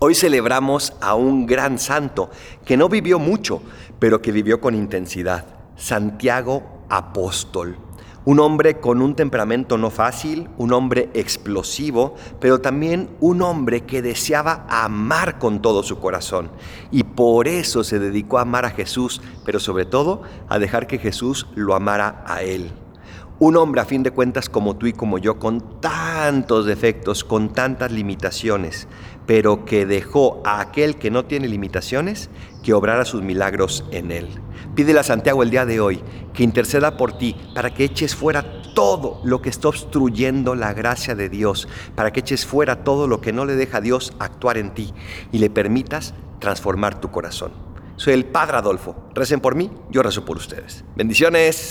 Hoy celebramos a un gran santo que no vivió mucho, pero que vivió con intensidad, Santiago Apóstol. Un hombre con un temperamento no fácil, un hombre explosivo, pero también un hombre que deseaba amar con todo su corazón. Y por eso se dedicó a amar a Jesús, pero sobre todo a dejar que Jesús lo amara a él. Un hombre a fin de cuentas como tú y como yo, con tantos defectos, con tantas limitaciones, pero que dejó a aquel que no tiene limitaciones que obrara sus milagros en él. Pídele a Santiago el día de hoy que interceda por ti para que eches fuera todo lo que está obstruyendo la gracia de Dios, para que eches fuera todo lo que no le deja a Dios actuar en ti y le permitas transformar tu corazón. Soy el Padre Adolfo. Recen por mí, yo rezo por ustedes. Bendiciones.